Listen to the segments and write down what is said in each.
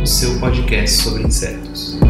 o seu podcast sobre insetos.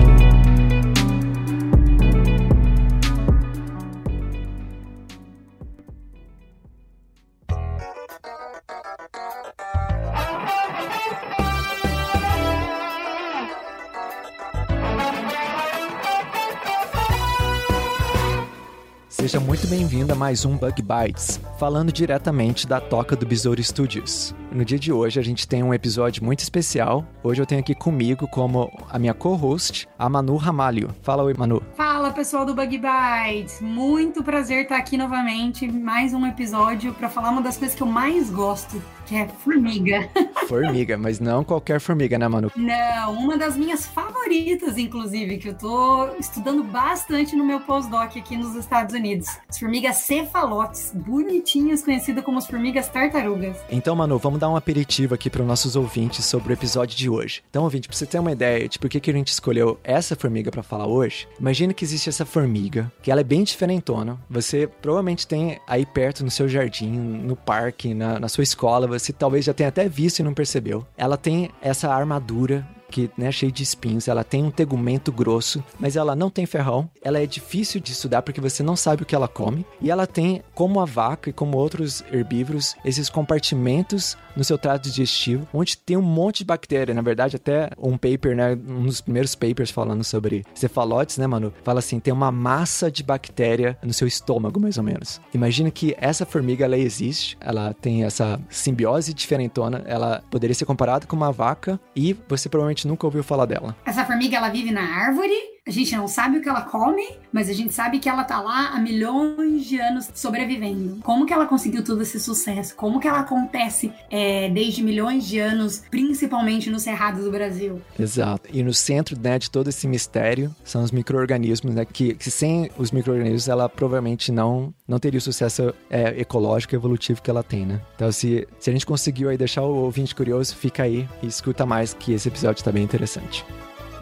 Bem-vindo a mais um Bug Bites, falando diretamente da toca do Besouro Studios. No dia de hoje a gente tem um episódio muito especial. Hoje eu tenho aqui comigo como a minha co-host, a Manu Ramalho. Fala oi, Manu. Fala pessoal do Bug Bites, muito prazer estar aqui novamente, mais um episódio para falar uma das coisas que eu mais gosto, que é formiga. Formiga, mas não qualquer formiga, né, Manu? Não, uma das minhas favoritas, inclusive, que eu tô estudando bastante no meu pós-doc aqui nos Estados Unidos. As formigas cefalotes, bonitinhas, conhecidas como as formigas tartarugas. Então, Manu, vamos dar um aperitivo aqui para os nossos ouvintes sobre o episódio de hoje. Então, ouvinte, pra você ter uma ideia de por que, que a gente escolheu essa formiga para falar hoje, imagine que existe essa formiga, que ela é bem diferentona. Você provavelmente tem aí perto no seu jardim, no parque, na, na sua escola, você talvez já tenha até visto e não percebeu. Ela tem essa armadura que né, cheio de espinhos, ela tem um tegumento grosso, mas ela não tem ferrão, ela é difícil de estudar porque você não sabe o que ela come, e ela tem, como a vaca e como outros herbívoros, esses compartimentos no seu trato digestivo, onde tem um monte de bactéria, na verdade até um paper, né, um dos primeiros papers falando sobre cefalotes, né, mano, fala assim, tem uma massa de bactéria no seu estômago, mais ou menos. Imagina que essa formiga, ela existe, ela tem essa simbiose diferentona, ela poderia ser comparada com uma vaca, e você provavelmente nunca ouviu falar dela. Essa formiga ela vive na árvore. A gente não sabe o que ela come, mas a gente sabe que ela tá lá há milhões de anos sobrevivendo. Como que ela conseguiu todo esse sucesso? Como que ela acontece é, desde milhões de anos, principalmente nos cerrados do Brasil? Exato. E no centro né, de todo esse mistério são os micro-organismos, né? Que, que sem os micro-organismos ela provavelmente não, não teria o sucesso é, ecológico e evolutivo que ela tem, né? Então, se, se a gente conseguiu aí deixar o ouvinte curioso, fica aí e escuta mais que esse episódio tá bem interessante.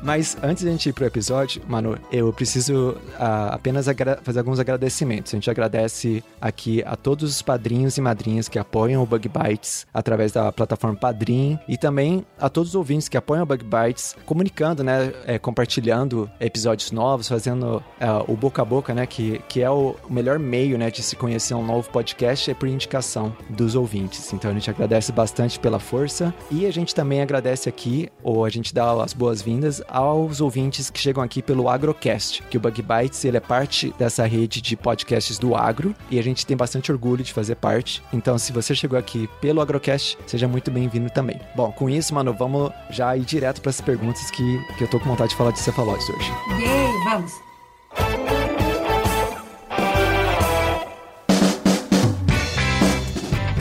Mas antes de a gente ir pro episódio, mano, eu preciso ah, apenas fazer alguns agradecimentos. A gente agradece aqui a todos os padrinhos e madrinhas que apoiam o Bug Bites através da plataforma Padrim e também a todos os ouvintes que apoiam o Bug Bites, comunicando, né, é, compartilhando episódios novos, fazendo ah, o boca a boca, né, que, que é o melhor meio, né, de se conhecer um novo podcast é por indicação dos ouvintes. Então a gente agradece bastante pela força e a gente também agradece aqui, ou a gente dá as boas-vindas aos ouvintes que chegam aqui pelo Agrocast, que o Bug Bites ele é parte dessa rede de podcasts do agro e a gente tem bastante orgulho de fazer parte. Então, se você chegou aqui pelo Agrocast, seja muito bem-vindo também. Bom, com isso, mano, vamos já ir direto para as perguntas que, que eu tô com vontade de falar de cefalóides hoje. Yay, vamos!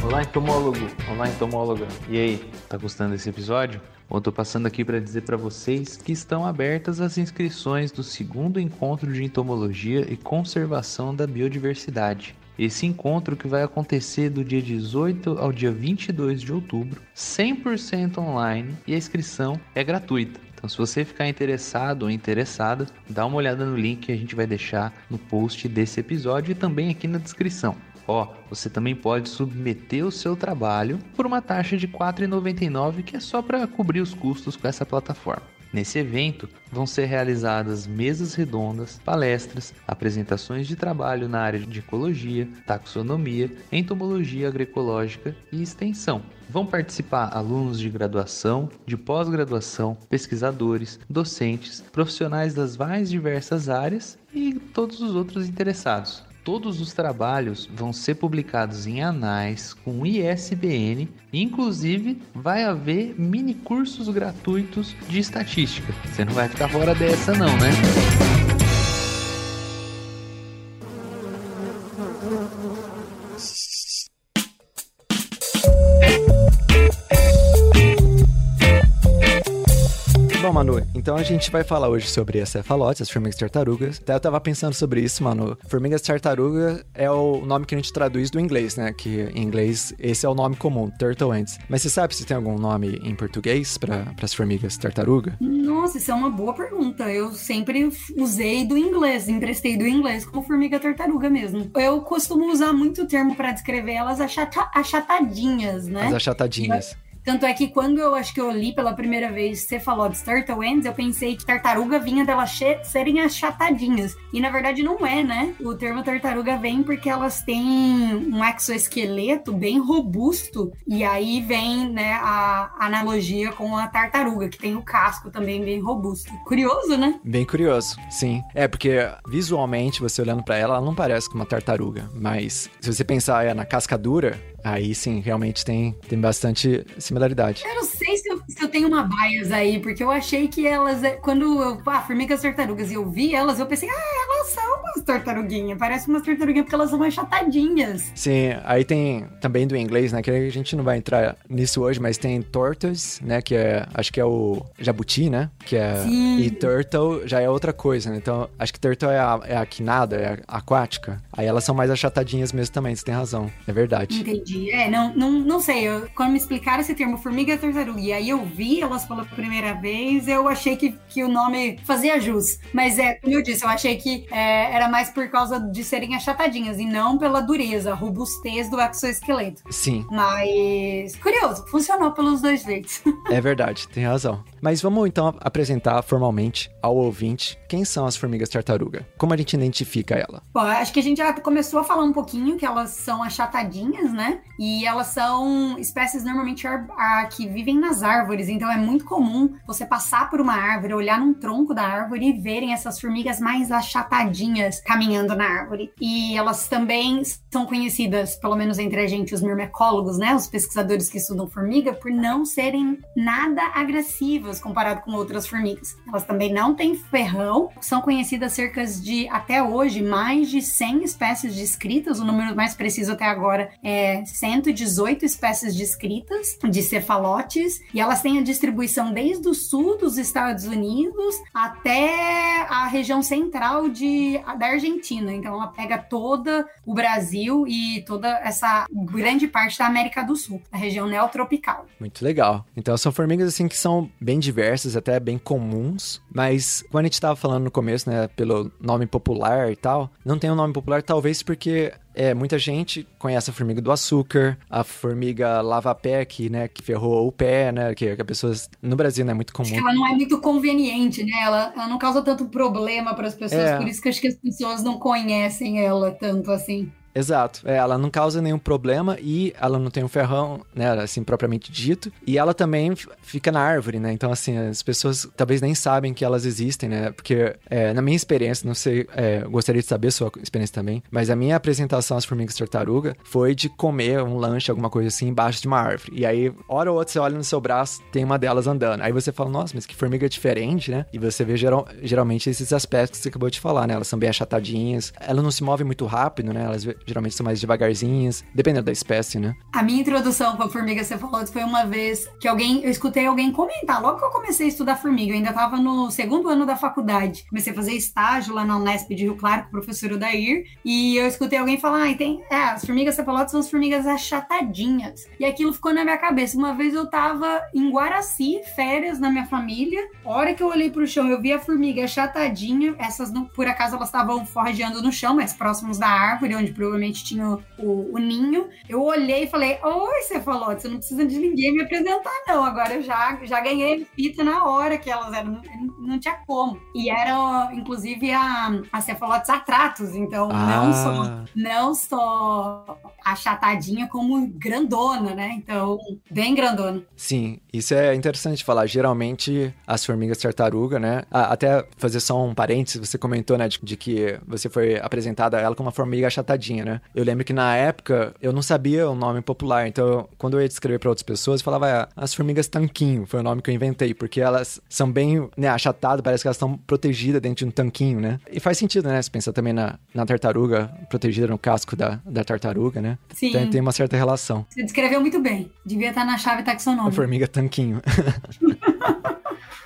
Olá, entomólogo! Olá, entomóloga! E aí, tá gostando desse episódio? Bom, tô passando aqui para dizer para vocês que estão abertas as inscrições do segundo encontro de entomologia e conservação da biodiversidade. Esse encontro que vai acontecer do dia 18 ao dia 22 de outubro, 100% online e a inscrição é gratuita. Então, se você ficar interessado ou interessada, dá uma olhada no link que a gente vai deixar no post desse episódio e também aqui na descrição. Ó, você também pode submeter o seu trabalho por uma taxa de R$ 4,99, que é só para cobrir os custos com essa plataforma. Nesse evento vão ser realizadas mesas redondas, palestras, apresentações de trabalho na área de ecologia, taxonomia, entomologia agroecológica e extensão. Vão participar alunos de graduação, de pós-graduação, pesquisadores, docentes, profissionais das mais diversas áreas e todos os outros interessados. Todos os trabalhos vão ser publicados em anais com ISBN, inclusive vai haver mini cursos gratuitos de estatística. Você não vai ficar fora dessa não, né? Manu, então a gente vai falar hoje sobre as cefalotes, as formigas tartarugas. Até eu tava pensando sobre isso, Manu. Formigas tartaruga é o nome que a gente traduz do inglês, né? Que em inglês esse é o nome comum, turtle ants. Mas você sabe se tem algum nome em português para as formigas tartaruga? Nossa, isso é uma boa pergunta. Eu sempre usei do inglês, emprestei do inglês como formiga tartaruga mesmo. Eu costumo usar muito o termo para descrever elas achata achatadinhas, né? As achatadinhas. Tanto é que quando eu acho que eu li pela primeira vez Cephalops turtle ends, eu pensei que tartaruga vinha delas serem achatadinhas. E na verdade não é, né? O termo tartaruga vem porque elas têm um exoesqueleto bem robusto. E aí vem, né, a analogia com a tartaruga, que tem o casco também bem robusto. Curioso, né? Bem curioso, sim. É, porque visualmente, você olhando para ela, ela não parece com uma tartaruga. Mas se você pensar é, na cascadura, Aí sim, realmente tem, tem bastante similaridade. Eu não sei se eu, se eu tenho uma bias aí, porque eu achei que elas, quando eu, ah, formigas tartarugas, e eu vi elas, eu pensei, ah, elas são tartaruguinhas, parece umas tartaruguinhas porque elas são mais chatadinhas. Sim, aí tem também do inglês, né, que a gente não vai entrar nisso hoje, mas tem tortoise, né, que é, acho que é o jabuti, né, que é, sim. e turtle já é outra coisa, né, então acho que turtle é a, é a quinada, é a aquática, aí elas são mais achatadinhas mesmo também, você tem razão, é verdade. Entendi. É, não, não, não sei. Eu, quando me explicaram esse termo formiga tartaruga e aí eu vi elas pela primeira vez, eu achei que, que o nome fazia jus. Mas é, como eu disse, eu achei que é, era mais por causa de serem achatadinhas e não pela dureza, robustez do exoesqueleto. Sim. Mas, curioso, funcionou pelos dois jeitos. é verdade, tem razão. Mas vamos então apresentar formalmente ao ouvinte quem são as formigas tartaruga. Como a gente identifica ela? Bom, acho que a gente já começou a falar um pouquinho que elas são achatadinhas, né? E elas são espécies normalmente que vivem nas árvores, então é muito comum você passar por uma árvore, olhar num tronco da árvore e verem essas formigas mais achatadinhas caminhando na árvore. E elas também são conhecidas, pelo menos entre a gente, os mirmecólogos, né? Os pesquisadores que estudam formiga, por não serem nada agressivas comparado com outras formigas. Elas também não têm ferrão, são conhecidas cerca de, até hoje, mais de 100 espécies descritas, o número mais preciso até agora é 118 espécies descritas de cefalotes e elas têm a distribuição desde o sul dos Estados Unidos até a região central de, da Argentina. Então ela pega toda o Brasil e toda essa grande parte da América do Sul, a região neotropical. Muito legal. Então são formigas assim que são bem diversas, até bem comuns, mas quando a gente estava falando no começo, né, pelo nome popular e tal, não tem um nome popular talvez porque é, muita gente conhece a formiga do açúcar, a formiga lava-pé, que, né, que ferrou o pé, né, que, que a pessoa no Brasil não é muito comum. ela não é muito conveniente, né? Ela, ela não causa tanto problema para as pessoas, é. por isso que acho que as pessoas não conhecem ela tanto assim. Exato. É, ela não causa nenhum problema e ela não tem um ferrão, né, assim, propriamente dito. E ela também fica na árvore, né? Então, assim, as pessoas talvez nem sabem que elas existem, né? Porque, é, na minha experiência, não sei, é, gostaria de saber a sua experiência também, mas a minha apresentação às formigas tartaruga foi de comer um lanche, alguma coisa assim, embaixo de uma árvore. E aí, hora ou outra, você olha no seu braço, tem uma delas andando. Aí você fala, nossa, mas que formiga diferente, né? E você vê geral, geralmente esses aspectos que você acabou de falar, né? Elas são bem achatadinhas, elas não se movem muito rápido, né? Elas geralmente são mais devagarzinhas, dependendo da espécie, né? A minha introdução com a formiga cefalóide foi uma vez que alguém, eu escutei alguém comentar, logo que eu comecei a estudar formiga, eu ainda estava no segundo ano da faculdade, comecei a fazer estágio lá na Unesp de Rio Claro com o professor Odair, e eu escutei alguém falar, ah, tem, é, as formigas cefalóides são as formigas achatadinhas, e aquilo ficou na minha cabeça. Uma vez eu tava em Guaraci, férias na minha família, a hora que eu olhei pro chão, eu vi a formiga achatadinha, essas, não, por acaso, elas estavam forrageando no chão, mais próximos da árvore, onde provavelmente tinha o, o, ninho. Eu olhei e falei: Oi, cefalote, você não precisa de ninguém me apresentar, não. Agora eu já, já ganhei fita na hora que elas eram. Não, não tinha como. E eram, inclusive, a, a cefalotes atratos. Então, ah. não só, não só achatadinha, como grandona, né? Então, bem grandona. Sim, isso é interessante falar. Geralmente, as formigas tartaruga, né? Até fazer só um parênteses, você comentou, né, de, de que você foi apresentada a ela como uma formiga achatadinha, né? Eu lembro que na época eu não sabia o nome popular, então quando eu ia descrever para outras pessoas, eu falava ah, as formigas tanquinho, foi o nome que eu inventei, porque elas são bem né, achatadas, parece que elas estão protegidas dentro de um tanquinho, né? E faz sentido, né? Se pensar também na, na tartaruga, protegida no casco da, da tartaruga, né? Sim. Então tem uma certa relação. Você descreveu muito bem. Devia estar na chave taxonômica. A formiga tanquinho.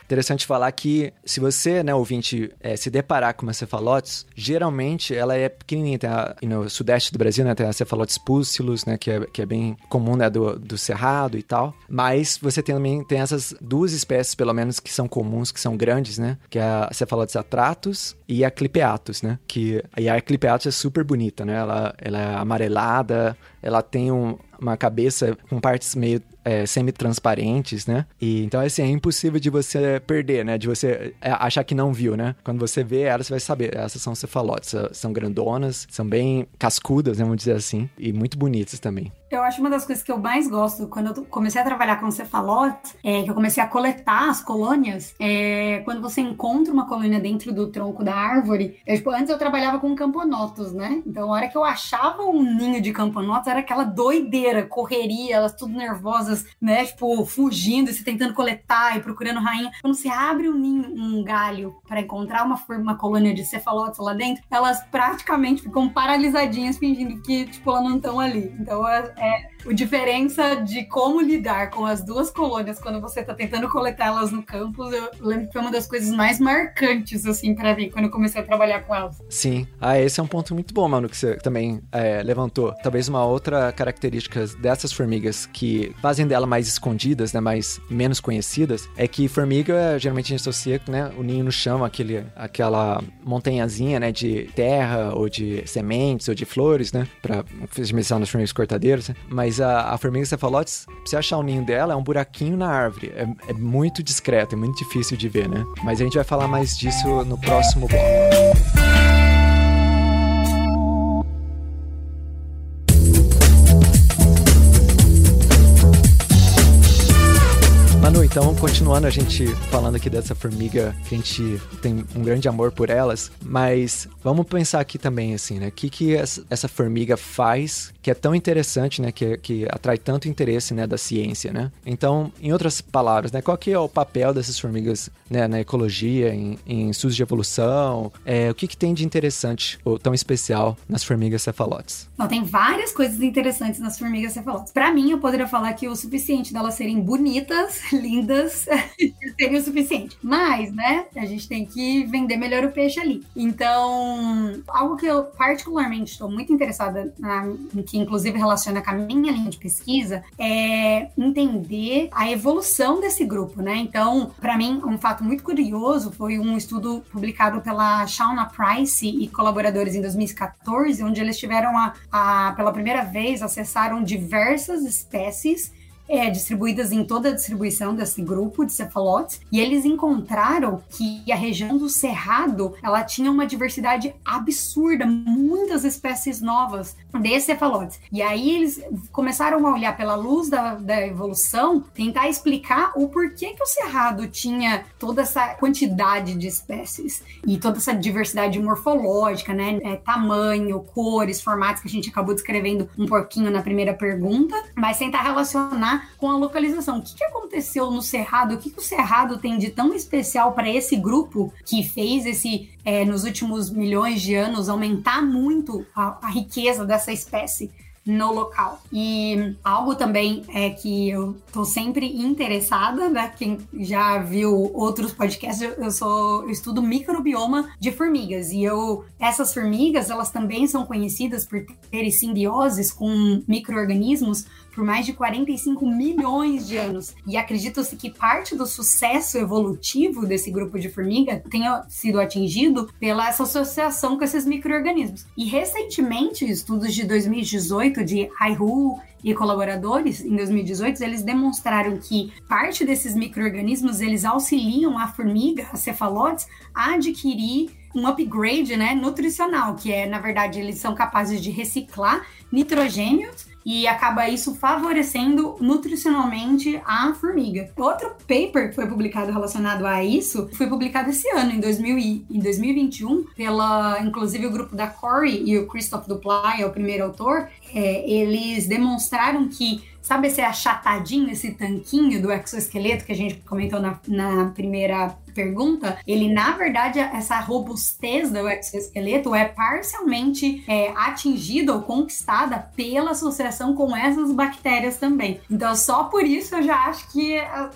Interessante falar que se você, né, ouvinte, é, se deparar com uma cefalotes, geralmente ela é pequenininha. Tem a, no sudeste do Brasil, né, tem a cefalotes púcilus, né, que é, que é bem comum, né, do, do cerrado e tal. Mas você tem, também tem essas duas espécies, pelo menos, que são comuns, que são grandes, né, que é a cefalotes atratus e a clipeatus, né, que e a clipeatus é super bonita, né, ela, ela é amarelada, ela tem um, uma cabeça com partes meio é, semi-transparentes, né? E então, assim, é impossível de você perder, né? De você é, achar que não viu, né? Quando você vê ela, você vai saber. Essas são cefalotes, são grandonas, são bem cascudas, né? Vamos dizer assim, e muito bonitas também. Eu acho uma das coisas que eu mais gosto quando eu comecei a trabalhar com cefalotes, é que eu comecei a coletar as colônias, é quando você encontra uma colônia dentro do tronco da árvore. Eu, tipo, antes eu trabalhava com camponotos, né? Então, a hora que eu achava um ninho de camponotos, era aquela doideira, correria, elas tudo nervosas, né? Tipo, fugindo e se tentando coletar e procurando rainha. Quando você abre um ninho, um galho para encontrar uma, uma colônia de cefalotes lá dentro, elas praticamente ficam paralisadinhas, fingindo que, tipo, elas não estão ali. Então, é, é a diferença de como lidar com as duas colônias quando você tá tentando coletá-las no campus, eu lembro que foi uma das coisas mais marcantes, assim, para mim, quando eu comecei a trabalhar com elas. Sim. Ah, esse é um ponto muito bom, mano, que você também é, levantou. Talvez uma outra característica dessas formigas que fazem dela mais escondidas, né, mais menos conhecidas, é que formiga, geralmente a gente associa, né, o ninho no chão, aquele, aquela montanhazinha, né, de terra ou de sementes ou de flores, né, pra mencionar nas formigas cortadeiras, né? mas a, a formiga cefalotes, pra você achar o ninho dela, é um buraquinho na árvore. É, é muito discreto, é muito difícil de ver, né? Mas a gente vai falar mais disso no próximo bloco. Manu, então, continuando a gente falando aqui dessa formiga, que a gente tem um grande amor por elas, mas vamos pensar aqui também, assim, né? O que, que essa formiga faz que é tão interessante, né? Que, que atrai tanto interesse, né? Da ciência, né? Então, em outras palavras, né? Qual que é o papel dessas formigas né, na ecologia, em, em estudos de evolução? É, o que, que tem de interessante ou tão especial nas formigas cefalotes? Não, tem várias coisas interessantes nas formigas cefalotes. Para mim, eu poderia falar que o suficiente delas serem bonitas, lindas seria o suficiente. Mas, né, a gente tem que vender melhor o peixe ali. Então, algo que eu particularmente estou muito interessada, na, que inclusive relaciona com a minha linha de pesquisa, é entender a evolução desse grupo, né? Então, para mim, um fato muito curioso foi um estudo publicado pela Shauna Price e colaboradores em 2014, onde eles tiveram a, a pela primeira vez, acessaram diversas espécies é, distribuídas em toda a distribuição desse grupo de cefalotes, e eles encontraram que a região do Cerrado ela tinha uma diversidade absurda, muitas espécies novas de cefalotes. E aí eles começaram a olhar pela luz da, da evolução, tentar explicar o porquê que o Cerrado tinha toda essa quantidade de espécies e toda essa diversidade morfológica, né? É, tamanho, cores, formatos que a gente acabou descrevendo um pouquinho na primeira pergunta, mas tentar relacionar com a localização. O que, que aconteceu no Cerrado? O que, que o Cerrado tem de tão especial para esse grupo que fez esse, é, nos últimos milhões de anos, aumentar muito a, a riqueza dessa espécie? No local. E algo também é que eu tô sempre interessada, né? Quem já viu outros podcasts, eu sou eu estudo microbioma de formigas e eu essas formigas, elas também são conhecidas por terem simbioses com microorganismos por mais de 45 milhões de anos. E acredita-se que parte do sucesso evolutivo desse grupo de formiga tenha sido atingido pela essa associação com esses micro-organismos. E recentemente, estudos de 2018 de Haihu e colaboradores em 2018, eles demonstraram que parte desses micro-organismos eles auxiliam a formiga, a cefalotes, a adquirir um upgrade né, nutricional, que é, na verdade, eles são capazes de reciclar nitrogênios e acaba isso favorecendo nutricionalmente a formiga. Outro paper que foi publicado relacionado a isso foi publicado esse ano, em, 2000 e, em 2021, pela, inclusive, o grupo da Corey e o Christoph Duplat, é o primeiro autor, é, eles demonstraram que Sabe esse achatadinho, esse tanquinho do exoesqueleto que a gente comentou na, na primeira pergunta, ele na verdade essa robustez do exoesqueleto é parcialmente é, atingida ou conquistada pela associação com essas bactérias também. Então só por isso eu já acho que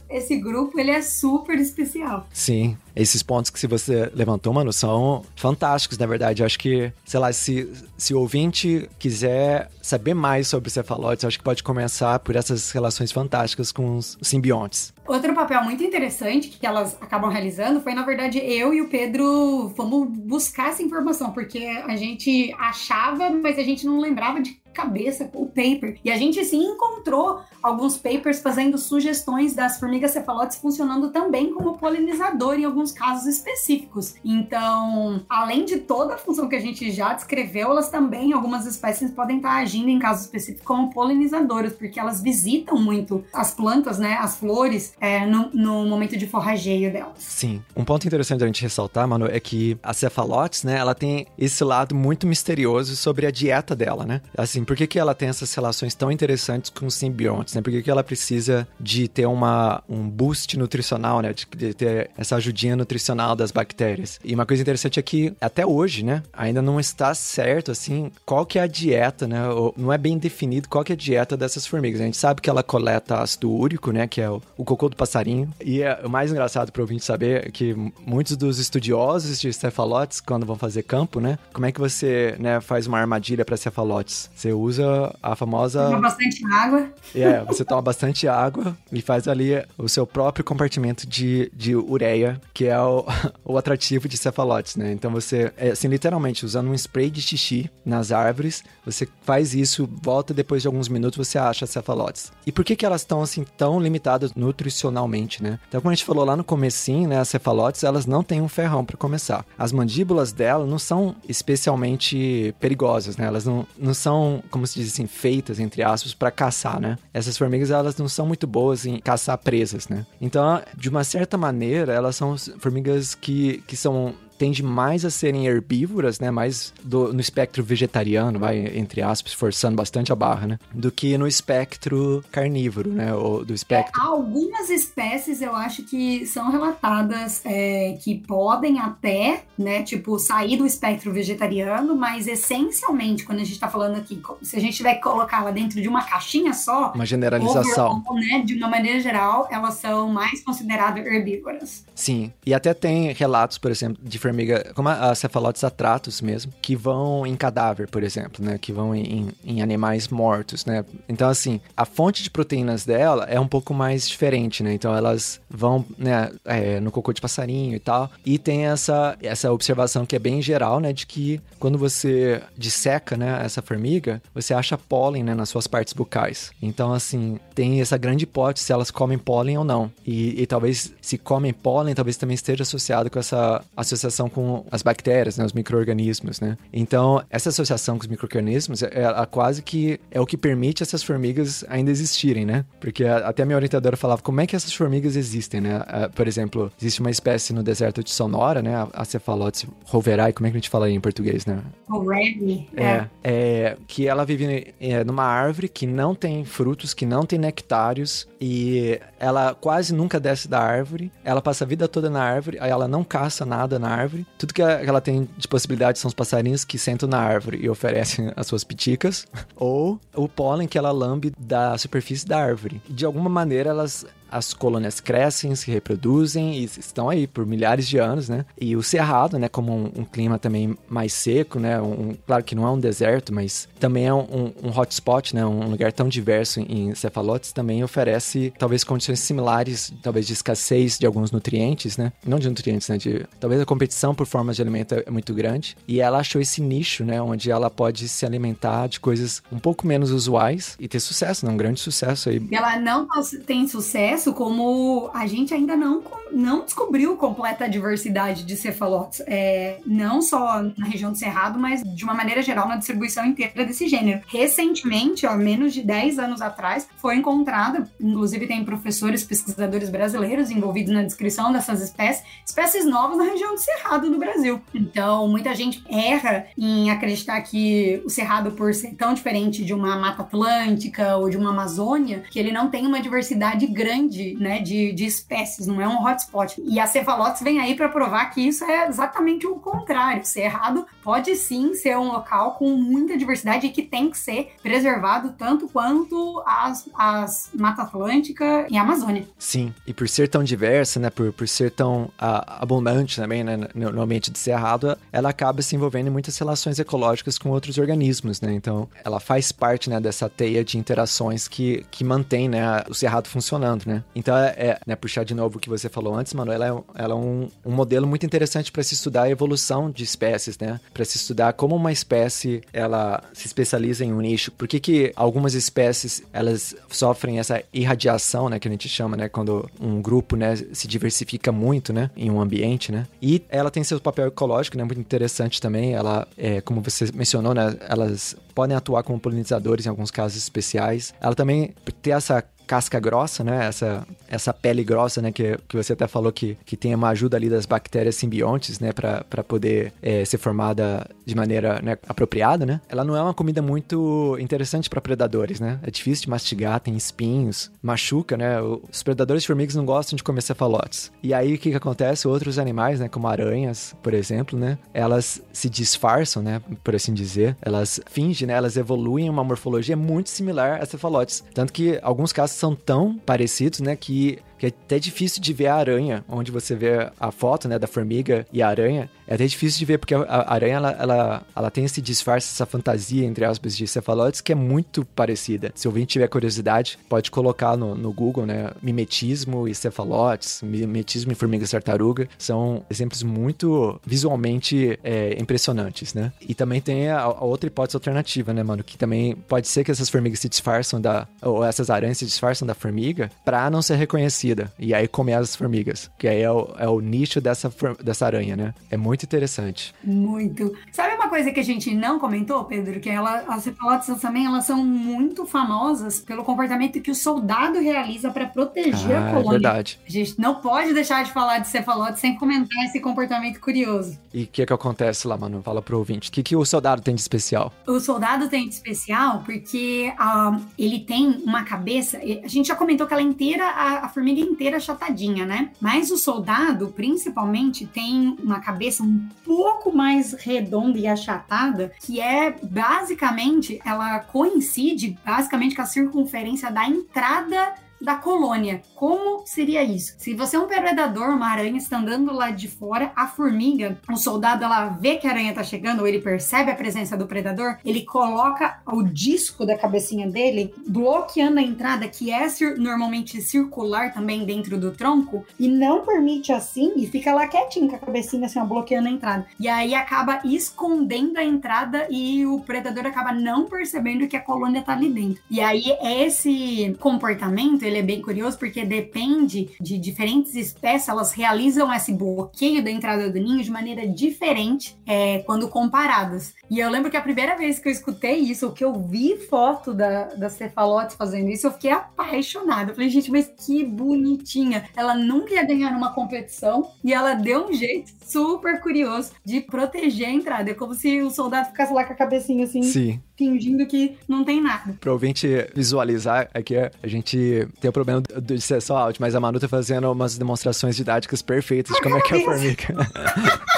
esse grupo ele é super especial. Sim, esses pontos que você levantou, mano, são fantásticos, na verdade. Eu acho que, sei lá, se, se o ouvinte quiser saber mais sobre cefalotes, acho que pode começar por essas relações fantásticas com os simbiontes. Outro papel muito interessante que elas acabam realizando foi, na verdade, eu e o Pedro fomos buscar essa informação, porque a gente achava, mas a gente não lembrava de cabeça o paper. E a gente sim encontrou alguns papers fazendo sugestões das formigas cefalotes funcionando também como polinizador em alguns casos específicos. Então, além de toda a função que a gente já descreveu, elas também, algumas espécies, podem estar agindo em casos específicos como polinizadoras, porque elas visitam muito as plantas, né, as flores, é, no, no, momento de forrageio delas. Sim. Um ponto interessante a gente ressaltar, mano, é que a cefalotes, né, ela tem esse lado muito misterioso sobre a dieta dela, né? Assim, por que, que ela tem essas relações tão interessantes com os simbiontes, né? Por que, que ela precisa de ter uma, um boost nutricional, né? De, de ter essa ajudinha nutricional das bactérias. E uma coisa interessante é que, até hoje, né, ainda não está certo, assim, qual que é a dieta, né? Não é bem definido qual que é a dieta dessas formigas. A gente sabe que ela coleta ácido úrico, né? Que é o, o cocô do passarinho. E é, o mais engraçado para o ouvinte saber é que muitos dos estudiosos de cefalotes, quando vão fazer campo, né? Como é que você né, faz uma armadilha para cefalotes? Você usa a famosa. Toma bastante água. É, você toma bastante água e faz ali o seu próprio compartimento de, de ureia, que é o, o atrativo de cefalotes, né? Então você, é, assim, literalmente, usando um spray de xixi nas árvores, você faz isso, volta depois de alguns minutos, você acha cefalotes. E por que, que elas estão, assim, tão limitadas nutricionalmente, né? Então, como a gente falou lá no comecinho, né? As cefalotes, elas não têm um ferrão para começar. As mandíbulas dela não são especialmente perigosas, né? Elas não, não são, como se diz assim, feitas, entre aspas, para caçar, né? Essas formigas, elas não são muito boas em caçar presas, né? Então, de uma certa maneira, elas são formigas que, que são tende mais a serem herbívoras, né? Mais do, no espectro vegetariano, vai, entre aspas, forçando bastante a barra, né? Do que no espectro carnívoro, né? Ou do espectro. É, algumas espécies eu acho que são relatadas é, que podem até, né? Tipo, sair do espectro vegetariano, mas essencialmente, quando a gente tá falando aqui, se a gente tiver que colocá-la dentro de uma caixinha só. Uma generalização. Overall, né, de uma maneira geral, elas são mais consideradas herbívoras. Sim. E até tem relatos, por exemplo, de formiga, como a, a cefalotes atratus mesmo, que vão em cadáver, por exemplo, né? Que vão em, em, animais mortos, né? Então, assim, a fonte de proteínas dela é um pouco mais diferente, né? Então, elas vão né, é, no cocô de passarinho e tal. E tem essa, essa observação que é bem geral, né? De que quando você disseca, né, essa formiga, você acha pólen, né? Nas suas partes bucais. Então, assim, tem essa grande hipótese se elas comem pólen ou não. E, e talvez, se comem pólen, talvez também esteja associado com essa associação associação com as bactérias, né, os micro-organismos, né? Então, essa associação com os micro-organismos é, é, quase que é o que permite essas formigas ainda existirem, né? Porque até a minha orientadora falava como é que essas formigas existem, né? A, por exemplo, existe uma espécie no deserto de Sonora, né? A, Cephalotes roverae, como é que a gente fala aí em português, né? Roverae. É, é, é, que ela vive é, numa árvore que não tem frutos, que não tem nectários e ela quase nunca desce da árvore. Ela passa a vida toda na árvore, aí ela não caça nada na árvore árvore. Tudo que ela tem de possibilidade são os passarinhos que sentam na árvore e oferecem as suas piticas, ou o pólen que ela lambe da superfície da árvore. De alguma maneira, elas as colônias crescem, se reproduzem e estão aí por milhares de anos, né? E o cerrado, né, como um, um clima também mais seco, né? Um, claro que não é um deserto, mas também é um, um hotspot, né? Um lugar tão diverso em cefalotes também oferece talvez condições similares, talvez de escassez de alguns nutrientes, né? Não de nutrientes, né? De, talvez a competição por formas de alimento é muito grande. E ela achou esse nicho, né? Onde ela pode se alimentar de coisas um pouco menos usuais e ter sucesso, né? Um grande sucesso aí. Ela não tem sucesso processo como a gente ainda não, não descobriu completa diversidade de cefalotes, é, não só na região do Cerrado, mas de uma maneira geral na distribuição inteira desse gênero. Recentemente, ó, menos de 10 anos atrás, foi encontrada, inclusive tem professores, pesquisadores brasileiros envolvidos na descrição dessas espécies, espécies novas na região do Cerrado no Brasil. Então, muita gente erra em acreditar que o cerrado, por ser tão diferente de uma Mata Atlântica ou de uma Amazônia, que ele não tem uma diversidade grande, né, de, de espécies, não é um hotspot. E a Cefalotes vem aí para provar que isso é exatamente o contrário. O Cerrado pode sim ser um local com muita diversidade e que tem que ser preservado tanto quanto as, as Mata Atlântica e a Amazônia. Sim, e por ser tão diversa, né, por, por ser tão a, abundante também, né, no, no ambiente de Cerrado, ela acaba se envolvendo em muitas relações ecológicas com outros organismos, né? Então, ela faz parte, né, dessa teia de interações que, que mantém, né, o Cerrado funcionando, né? Então, é, é né, puxar de novo o que você falou antes, mano, ela é, ela é um, um modelo muito interessante para se estudar a evolução de espécies, né? Para se estudar como uma espécie, ela se especializa em um nicho. Por que que algumas espécies, elas sofrem essa irradiação, né, que a gente chama, né, quando um grupo, né, se diversifica muito, né, em um ambiente, né? E ela tem seu papel ecológico, né, muito interessante também. Ela, é, como você mencionou, né, elas podem atuar como polinizadores em alguns casos especiais. Ela também tem essa casca grossa, né? Essa, essa pele grossa, né? Que, que você até falou que, que tem uma ajuda ali das bactérias simbiontes, né? Para poder é, ser formada de maneira né, apropriada, né? Ela não é uma comida muito interessante para predadores, né? É difícil de mastigar, tem espinhos, machuca, né? Os predadores de formigas não gostam de comer cefalotes. E aí o que, que acontece? Outros animais, né? Como aranhas, por exemplo, né? Elas se disfarçam, né? Por assim dizer. Elas fingem, né? Elas evoluem uma morfologia muito similar a cefalotes. Tanto que alguns casos são tão parecidos, né, que que é até difícil de ver a aranha, onde você vê a foto, né, da formiga e a aranha. É até difícil de ver, porque a aranha, ela, ela, ela tem esse disfarce, essa fantasia, entre aspas, de cefalotes, que é muito parecida. Se ouvinte tiver curiosidade, pode colocar no, no Google, né, mimetismo e cefalotes, mimetismo e formigas tartaruga, são exemplos muito visualmente é, impressionantes, né? E também tem a, a, outra hipótese alternativa, né, mano, que também pode ser que essas formigas se disfarçam da, ou essas aranhas se disfarçam da formiga para não ser reconhecidas e aí comer as formigas. Que aí é o, é o nicho dessa, dessa aranha, né? É muito interessante. Muito. Sabe uma coisa que a gente não comentou, Pedro? Que ela, as cefalotes também, elas são muito famosas pelo comportamento que o soldado realiza para proteger ah, a colônia. É verdade. A gente não pode deixar de falar de cefalotes sem comentar esse comportamento curioso. E o que que acontece lá, mano? Fala pro ouvinte. O que que o soldado tem de especial? O soldado tem de especial porque uh, ele tem uma cabeça... A gente já comentou que ela é inteira, a, a formiga família inteira achatadinha, né? Mas o soldado, principalmente, tem uma cabeça um pouco mais redonda e achatada, que é basicamente, ela coincide basicamente com a circunferência da entrada da colônia. Como seria isso? Se você é um predador, uma aranha está andando lá de fora, a formiga, o soldado, ela vê que a aranha está chegando, ou ele percebe a presença do predador, ele coloca o disco da cabecinha dele bloqueando a entrada, que é normalmente circular também dentro do tronco, e não permite assim, e fica lá quietinho com a cabecinha assim, ó, bloqueando a entrada. E aí acaba escondendo a entrada e o predador acaba não percebendo que a colônia está ali dentro. E aí esse comportamento ele é bem curioso porque depende de diferentes espécies, elas realizam esse bloqueio da entrada do ninho de maneira diferente é, quando comparadas. E eu lembro que a primeira vez que eu escutei isso, que eu vi foto da, da cefalotes fazendo isso, eu fiquei apaixonada. Falei, gente, mas que bonitinha. Ela nunca ia ganhar numa competição e ela deu um jeito super curioso de proteger a entrada. É como se o soldado ficasse lá com a cabecinha assim. Sim fingindo que não tem nada. Para ouvinte visualizar, aqui a gente tem o problema de ser só áudio, mas a Manu tá fazendo umas demonstrações didáticas perfeitas de como é que é a formiga.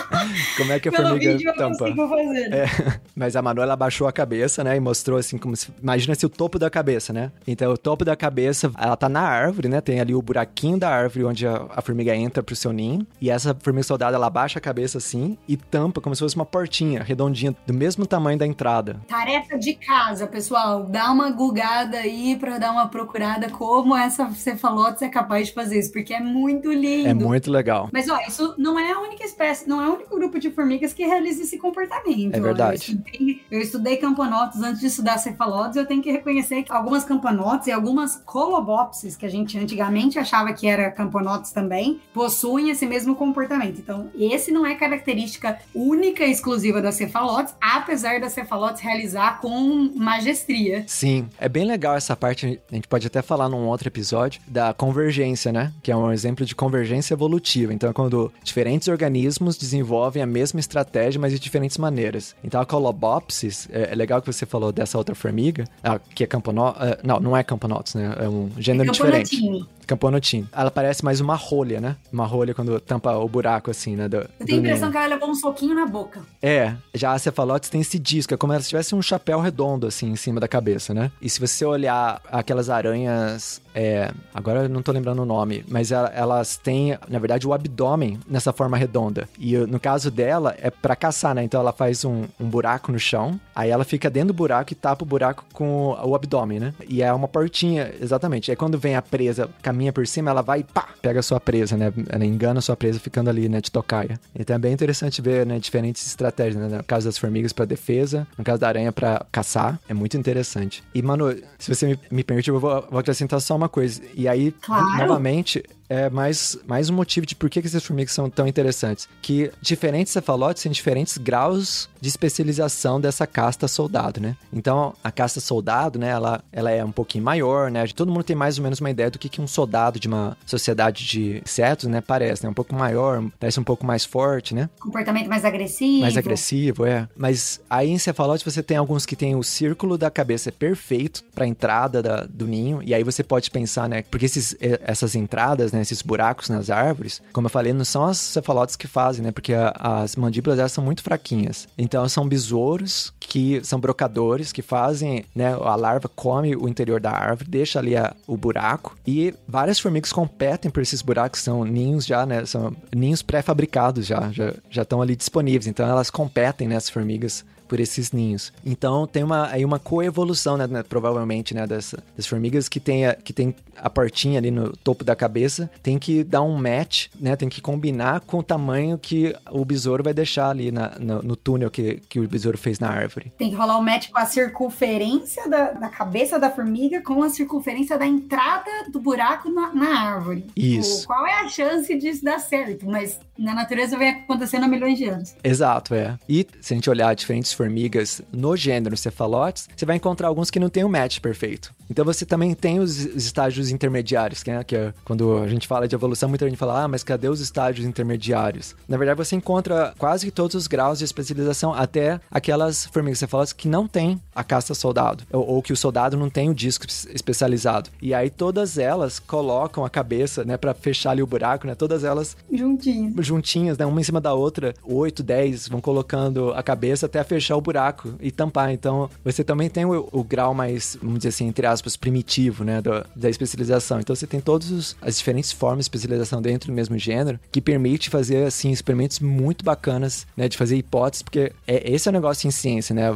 como é que a Pelo formiga vídeo, tampa. É, mas a Manu, ela baixou a cabeça, né, e mostrou assim como se... Imagina se o topo da cabeça, né? Então, o topo da cabeça, ela tá na árvore, né? Tem ali o buraquinho da árvore onde a, a formiga entra pro seu ninho. E essa formiga soldada, ela baixa a cabeça assim e tampa como se fosse uma portinha redondinha, do mesmo tamanho da entrada. Tarefa de casa, pessoal. Dá uma gugada aí pra dar uma procurada como essa cefalotes é capaz de fazer isso, porque é muito lindo. É muito legal. Mas, ó, isso não é a única espécie, não é o único grupo grupo de formigas que realiza esse comportamento. É verdade. Eu estudei, eu estudei camponotos antes de estudar cefalotes, eu tenho que reconhecer que algumas camponotes e algumas colobopsis, que a gente antigamente achava que era camponotos também, possuem esse mesmo comportamento. Então, esse não é característica única e exclusiva das cefalotes, apesar das cefalotes realizar com magestria. Sim, é bem legal essa parte, a gente pode até falar num outro episódio, da convergência, né? Que é um exemplo de convergência evolutiva. Então, é quando diferentes organismos desenvolvem a mesma estratégia, mas de diferentes maneiras. Então, a Colobopsis, é, é legal que você falou dessa outra formiga, que é camponotus, uh, não, não é camponotus, né? É um gênero É diferente. Camponotim. Ela parece mais uma rolha, né? Uma rolha quando tampa o buraco, assim, né? Do, Eu tenho a impressão que ela levou um soquinho na boca. É, já a cefalotes tem esse disco, é como se tivesse um chapéu redondo, assim, em cima da cabeça, né? E se você olhar aquelas aranhas, é, agora eu não tô lembrando o nome, mas ela- elas têm, na verdade, o abdômen nessa forma redonda. E uh, no caso dela, é pra caçar, né? Então ela faz um, um buraco no chão, aí ela fica dentro do buraco e tapa o buraco com o abdômen, né? E é uma portinha, exatamente. Aí quando vem a presa, caminha por cima, ela vai e pá, pega a sua presa, né? Ela engana a sua presa ficando ali, né? De tocaia. Então é bem interessante ver, né? Diferentes estratégias, né? No caso das formigas pra defesa, no caso da aranha pra caçar. É muito interessante. E, mano, se você me, me permite, eu vou, vou acrescentar só uma coisa. E aí, Claro. novamente, é mais, mais um motivo de por que, que essas formigas são tão interessantes. Que diferentes cefalotes têm diferentes graus de especialização dessa casta soldado, né? Então, a casta soldado, né, ela, ela é um pouquinho maior, né? Todo mundo tem mais ou menos uma ideia do que, que um soldado de uma sociedade de insetos, né, parece, né? Um pouco maior, parece um pouco mais forte, né? Comportamento mais agressivo. Mais agressivo, é. Mas aí em cefalote você tem alguns que tem o círculo da cabeça perfeito pra entrada da- do ninho. E aí você pode pensar, né? Porque esses, eh, essas entradas, né? Esses buracos nas árvores, como eu falei, não são as cefalotes que fazem, né? Porque a- as mandíbulas elas são muito fraquinhas. Então são besouros que são brocadores que fazem, né? A larva come o interior da árvore, deixa ali a- o buraco. E várias formigas competem por esses buracos, são ninhos já, né? São ninhos pré-fabricados já, já, já estão ali disponíveis. Então elas competem, né? As formigas por esses ninhos. Então tem uma, aí uma coevolução, né, né, provavelmente, né, das, das formigas que tem, a, que tem a portinha ali no topo da cabeça, tem que dar um match, né, tem que combinar com o tamanho que o besouro vai deixar ali na, no, no túnel que, que o besouro fez na árvore. Tem que rolar o match com a circunferência da, da cabeça da formiga com a circunferência da entrada do buraco na, na árvore. Isso. O- qual é a chance disso dar certo? Mas na natureza vem acontecendo há milhões de anos. Exato, é. E se a gente olhar diferentes formigas no gênero cefalotes, você vai encontrar alguns que não tem o match perfeito. Então você também tem os os estágios intermediários, que é, que é quando a gente fala de evolução, muita gente fala, ah, mas cadê os estágios intermediários? Na verdade, você encontra quase todos os graus de especialização, até aquelas formigas cefalotes que não têm a casta soldado, ou, ou que o soldado não tem o disco es- especializado. E aí todas elas colocam a cabeça, né, para fechar ali o buraco, né? Todas elas Juntinho. juntinhas, né? Uma em cima da outra, 8, 10, vão colocando a cabeça até fechar o buraco e tampar. Então, você também tem o, o grau mais, vamos dizer assim, entre aspas, primitivo, né? do- da especialização. Então, você tem todas as diferentes formas de especialização dentro do mesmo gênero, que permite fazer, assim, experimentos muito bacanas, né? De fazer hipóteses, porque é, esse é o negócio em ciência, né?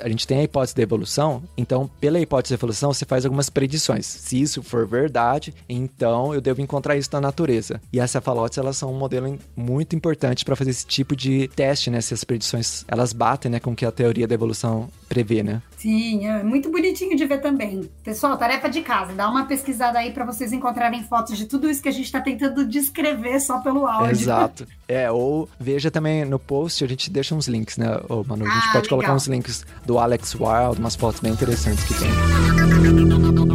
A gente tem a hipótese da evolução, então, pela hipótese da evolução, você faz algumas predições. Se isso for verdade, então eu devo encontrar isso na natureza. E as cefalotes, elas são um modelo muito importante para fazer esse tipo de teste, né? Se as predições, elas batem, né, com que a teoria da evolução prevê, né? Sim, é muito bonitinho de ver também. Pessoal, tarefa de casa, dá uma pesquisada aí pra vocês encontrarem fotos de tudo isso que a gente tá tentando descrever só pelo áudio. Exato. É, ou veja também no post, a gente deixa uns links, né, ô, Manu? A gente Ah, pode colocar legal. uns links do Alex Wild, umas fotos bem interessantes que tem.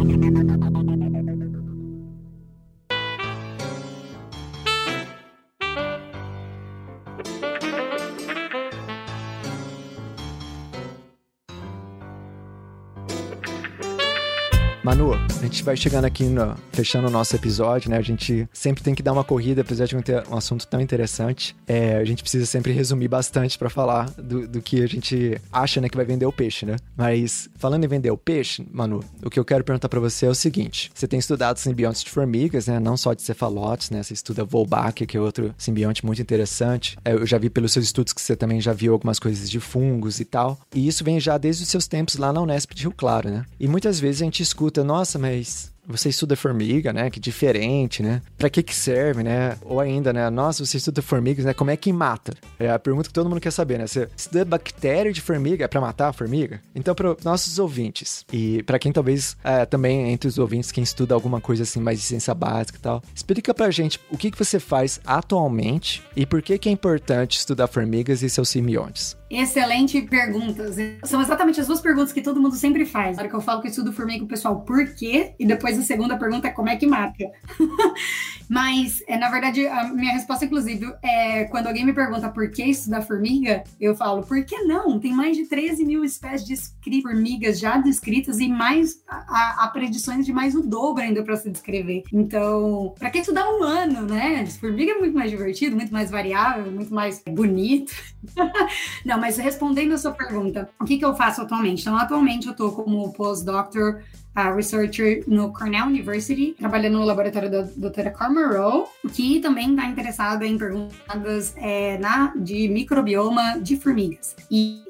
Gente vai chegando aqui, no- fechando o nosso episódio, né? A gente sempre tem que dar uma corrida, apesar de não ter um assunto tão interessante. É, a gente precisa sempre resumir bastante pra falar do, do que a gente acha, né, que vai vender o peixe, né? Mas, falando em vender o peixe, Manu, o que eu quero perguntar pra você é o seguinte. Você tem estudado simbiontes de formigas, né? Não só de cefalotes, né? Você estuda Wolbachia, que é outro simbionte muito interessante. É, Eu já vi pelos seus estudos que você também já viu algumas coisas de fungos e tal. E isso vem já desde os seus tempos lá na Unesp de Rio Claro, né? E muitas vezes a gente escuta, nossa, mas você estuda formiga, né? Que diferente, né? Pra que que serve, né? Ou ainda, né? Nossa, você estuda formigas, né? Como é que mata? É a pergunta que todo mundo quer saber, né? Você estuda bactéria de formiga, é pra matar a formiga? Então, para nossos ouvintes, e para quem talvez é, também entre os ouvintes, quem estuda alguma coisa assim mais de ciência básica e tal, explica pra gente o que, que você faz atualmente e por que, que é importante estudar formigas e seus simbiontes. Excelente perguntas. São exatamente as duas perguntas que todo mundo sempre faz. Na hora que eu falo que eu estudo formiga, o pessoal, por quê? E depois a segunda pergunta é como é que marca. Mas, é, na verdade, a minha resposta, inclusive, é quando alguém me pergunta por que estudar formiga, eu falo, por que não? Tem mais de 13 mil espécies de formigas já descritas e mais há predições de mais o dobro ainda para se descrever. Então, para que estudar um ano, né? Formiga é muito mais divertido, muito mais variável, muito mais bonito. não, mas respondendo a sua pergunta, o que, que eu faço atualmente? Então, atualmente eu estou como postdoctor a researcher no Cornell University, trabalhando no laboratório da doutora Carmen Rowe, que também está interessada em perguntas é, na, de microbioma de formigas. E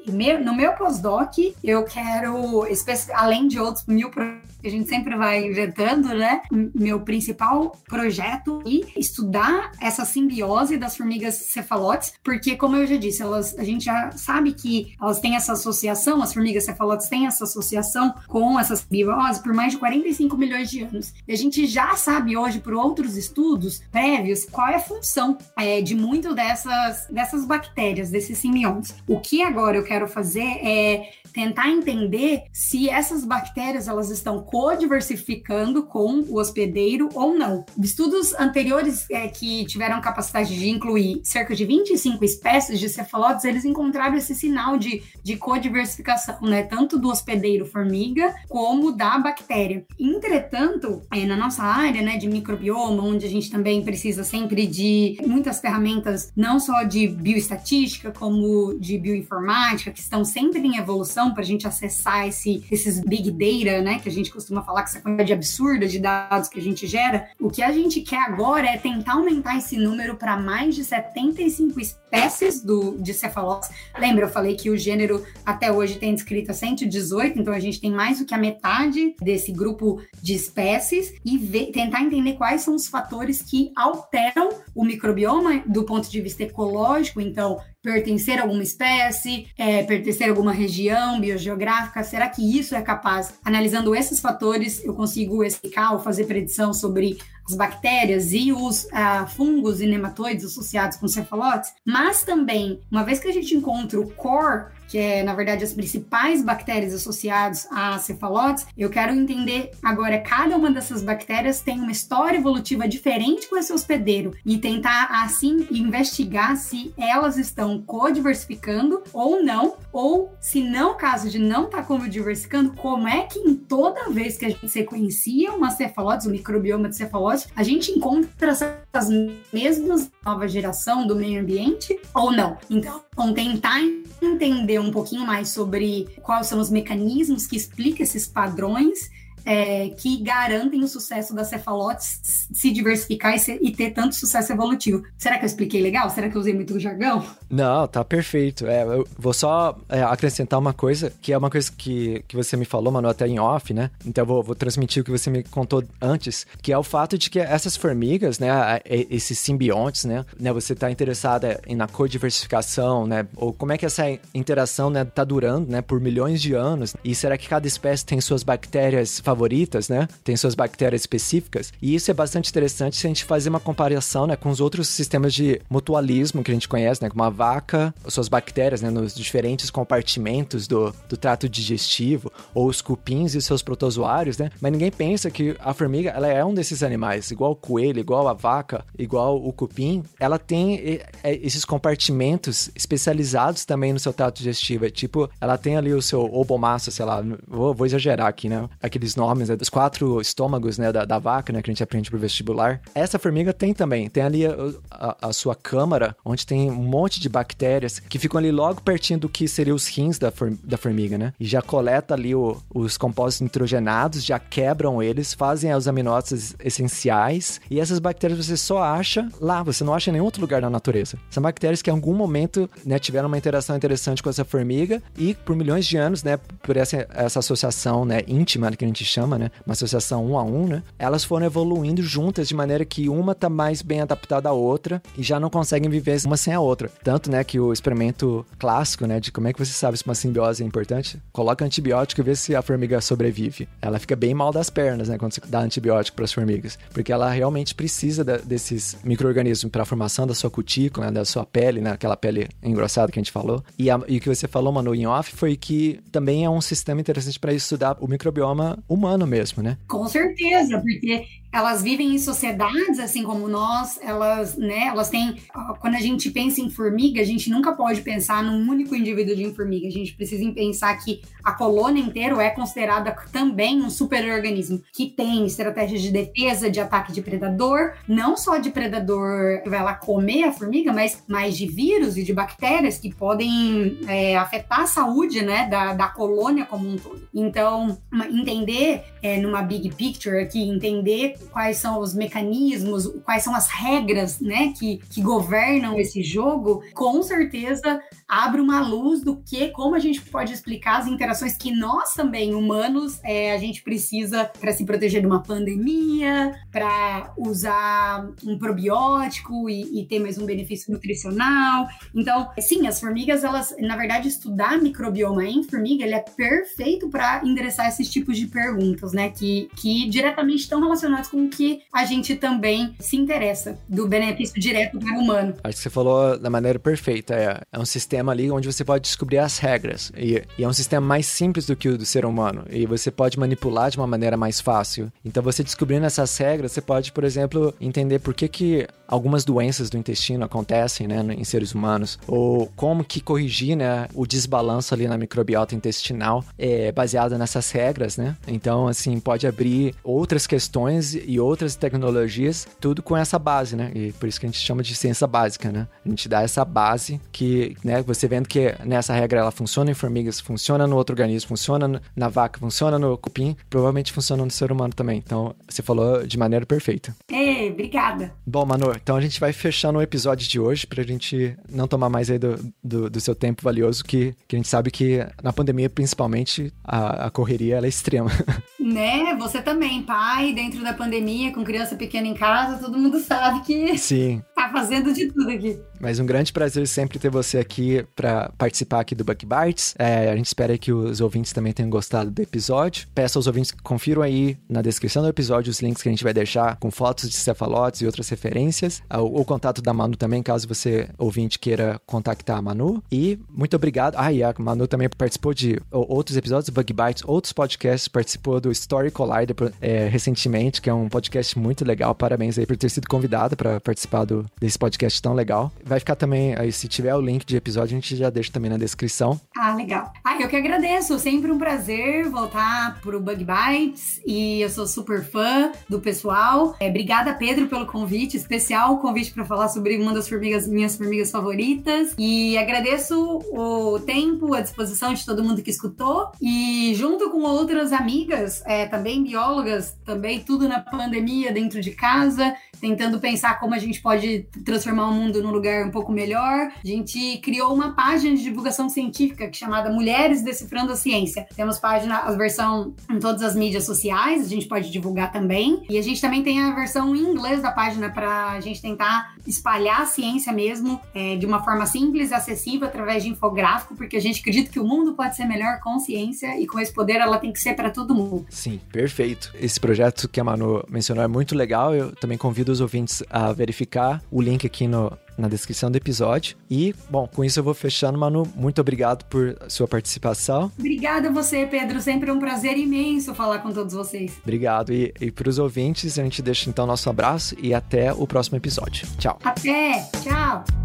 no meu pós-doc, eu quero, além de outros mil projetos que a gente sempre vai inventando, né? Meu principal projeto é estudar essa simbiose das formigas cefalotes, porque, como eu já disse, elas, a gente já sabe que elas têm essa associação, as formigas cefalotes têm essa associação com essa simbiose por mais de 45 milhões de anos. E a gente já sabe hoje, por outros estudos prévios, qual é a função é, de muito dessas, dessas bactérias, desses simbiontes. O que agora eu quero fazer é tentar entender se essas bactérias elas estão codiversificando com o hospedeiro ou não. Estudos anteriores é, que tiveram capacidade de incluir cerca de 25 espécies de cefalópodes, eles encontraram esse sinal de, de codiversificação, né? Tanto do hospedeiro formiga como da bactéria. Entretanto, é, na nossa área né, de microbioma, onde a gente também precisa sempre de muitas ferramentas, não só de bioestatística, como de bioinformática, que estão sempre em evolução para a gente acessar esse, esses big data, né? Que a gente costuma falar que essa quantidade absurda de dados que a gente gera. O que a gente quer agora é tentar aumentar esse número para mais de 75 espécies do, de cefalópodes. Lembra, eu falei que o gênero até hoje tem descrito 118, então a gente tem mais do que a metade desse grupo de espécies e ver, tentar entender quais são os fatores que alteram o microbioma do ponto de vista ecológico. Então, pertencer a alguma espécie, é, pertencer a alguma região biogeográfica? Será que isso é capaz, analisando esses fatores, eu consigo explicar ou fazer predição sobre as bactérias e os uh, fungos e nematóides associados com cefalotes? Mas também, uma vez que a gente encontra o core que é, na verdade, as principais bactérias associadas a cefalotes, eu quero entender agora cada uma dessas bactérias tem uma história evolutiva diferente com esse hospedeiro e tentar, assim, investigar se elas estão codiversificando ou não, ou se não, caso de não estar tá codiversificando, como é que em toda vez que a gente sequencia uma cefalotes, o microbioma de cefalotes, a gente encontra essas mesmas nova geração do meio ambiente ou não? Então, tentar entender um pouquinho mais sobre quais são os mecanismos que explicam esses padrões é, que garantem o sucesso da cefalotes se diversificar e, ser, e, ter tanto sucesso evolutivo. Será que eu expliquei legal? Será que eu usei muito jargão? Não, tá perfeito. É, eu vou só é, acrescentar uma coisa, que é uma coisa que, que você me falou, mano, até em off, né? Então eu vou, vou transmitir o que você me contou antes, que é o fato de que essas formigas, né, esses simbiontes, né, né você tá interessada na codiversificação, né, ou como é que essa interação, né, tá durando, né, por milhões de anos, e será que cada espécie tem suas bactérias favoritas favoritas, né? Tem suas bactérias específicas. E isso é bastante interessante se a gente fazer uma comparação, né, com os outros sistemas de mutualismo que a gente conhece, né? Como a vaca, suas bactérias, né, nos diferentes compartimentos do, do trato digestivo, ou os cupins e seus protozoários, né? Mas ninguém pensa que a formiga, ela é um desses animais, igual o coelho, igual a vaca, igual o cupim. Ela tem esses compartimentos especializados também no seu trato digestivo. É tipo, ela tem ali o seu obomaço, sei lá, vou, vou exagerar aqui, né? Aqueles nomes, né, dos quatro estômagos, né, da, da, vaca, né, que a gente aprende pro vestibular. Essa formiga tem também, tem ali a, a, a, sua câmara, onde tem um monte de bactérias que ficam ali logo pertinho do que seriam os rins da, for, da formiga, né? E já coleta ali o, os compostos nitrogenados, já quebram eles, fazem os aminoácidos essenciais, e essas bactérias você só acha lá, você não acha em nenhum outro lugar na natureza. São bactérias que em algum momento, né, tiveram uma interação interessante com essa formiga, e por milhões de anos, né, por essa, essa associação, né, íntima, que a gente chama, né? Uma associação um a um, né? Elas foram evoluindo juntas de maneira que uma tá mais bem adaptada à outra e já não conseguem viver uma sem a outra. Tanto, né, que o experimento clássico, né, de como é que você sabe se uma simbiose é importante, coloca antibiótico e vê se a formiga sobrevive. Ela fica bem mal das pernas, né, quando você dá antibiótico para as formigas, porque ela realmente precisa da, desses micro-organismos para a formação da sua cutícula, né, da sua pele, né, aquela pele engrossada que a gente falou. E, a, e o que você falou, Manu, em off, foi que também é um sistema interessante para estudar o microbioma humano mesmo, né? Com certeza, porque elas vivem em sociedades assim como nós, elas, né, elas têm, quando a gente pensa em formiga, a gente nunca pode pensar num único indivíduo de formiga, a gente precisa pensar que a colônia inteira é considerada também um superorganismo que tem estratégias de defesa, de ataque de predador, não só de predador que vai lá comer a formiga, mas mais de vírus e de bactérias que podem é, afetar a saúde, né, da, da colônia como um todo. Então, entender é, numa big picture aqui, entender quais são os mecanismos, quais são as regras, né, que, que governam esse jogo, com certeza abre uma luz do que, como a gente pode explicar as interações que nós também, humanos, é, a gente precisa para se proteger de uma pandemia, para usar um probiótico e, e, ter mais um benefício nutricional. Então, sim, as formigas, elas, na verdade, estudar microbioma em formiga, ele é perfeito para endereçar esses tipos de perguntas, né, que, que diretamente estão com que a gente também se interessa, do benefício direto para o humano. Acho que você falou da maneira perfeita. É, é um sistema ali onde você pode descobrir as regras. E, e, é um sistema mais simples do que o do ser humano. E você pode manipular de uma maneira mais fácil. Então, você descobrindo essas regras, você pode, por exemplo, entender por que, que algumas doenças do intestino acontecem né, em seres humanos. Ou como que corrigir né, o desbalanço ali na microbiota intestinal é, baseado nessas regras, né? Então, assim, pode abrir outras questões e outras tecnologias, tudo com essa base, né? E por isso que a gente chama de ciência básica, né? A gente dá essa base que, né, você vendo que nessa regra ela funciona em formigas, funciona no outro organismo, funciona na vaca, funciona no cupim, provavelmente funciona no ser humano também. Então, você falou de maneira perfeita. Ei, obrigada. Bom, Manu, então a gente vai fechando o episódio de hoje pra gente não tomar mais aí do, do, do seu tempo valioso, que, que a gente sabe que na pandemia, principalmente, a, a correria é extrema. Né? Você também, pai, dentro da pandemia, com criança pequena em casa, todo mundo sabe que Sim. tá fazendo de tudo aqui. Mas um grande prazer sempre ter você aqui para participar aqui do Buck Bites. É, a gente espera que os ouvintes também tenham gostado do episódio. Peço aos ouvintes que confiram aí na descrição do episódio os links que a gente vai deixar com fotos de cefalotes e outras referências. Ah, o, o contato da Manu também, caso você, ouvinte, queira contactar a Manu. E muito obrigado. Ah, e a Manu também participou de outros episódios do Bug Bites, outros podcasts, participou do Story Collider é, recentemente, que é um podcast muito legal. Parabéns aí por ter sido convidada para participar do, desse podcast tão legal. Vai ficar também, aí, se tiver o link de episódio, a gente já deixa também na descrição. Ah, legal. Ah, eu que agradeço. Sempre um prazer voltar pro Bug Bites e eu sou super fã do pessoal. É, obrigada, Pedro, pelo convite, especial convite para falar sobre uma das formigas, minhas formigas favoritas. E agradeço o tempo, a disposição de todo mundo que escutou. E junto com outras amigas, é, também biólogas, também tudo na pandemia, dentro de casa, tentando pensar como a gente pode transformar o mundo num lugar um pouco melhor. A gente criou uma página de divulgação científica é chamada Mulheres Decifrando a Ciência. Temos página, a versão em todas as mídias sociais, a gente pode divulgar também. E a gente também tem a versão em inglês da página para a gente tentar espalhar a ciência mesmo é, de uma forma simples acessível através de infográfico, porque a gente acredita que o mundo pode ser melhor com ciência e com esse poder ela tem que ser para todo mundo. Sim, perfeito. Esse projeto que a Manu mencionou é muito legal. Eu também convido os ouvintes a verificar o link aqui no, na descrição do episódio. E, bom, com isso eu vou fechando, Manu. Muito obrigado por sua participação. Obrigada a você, Pedro. Sempre um prazer imenso falar com todos vocês. Obrigado. E, e para os ouvintes, a gente deixa então nosso abraço e até o próximo episódio. Tchau. Até. Tchau.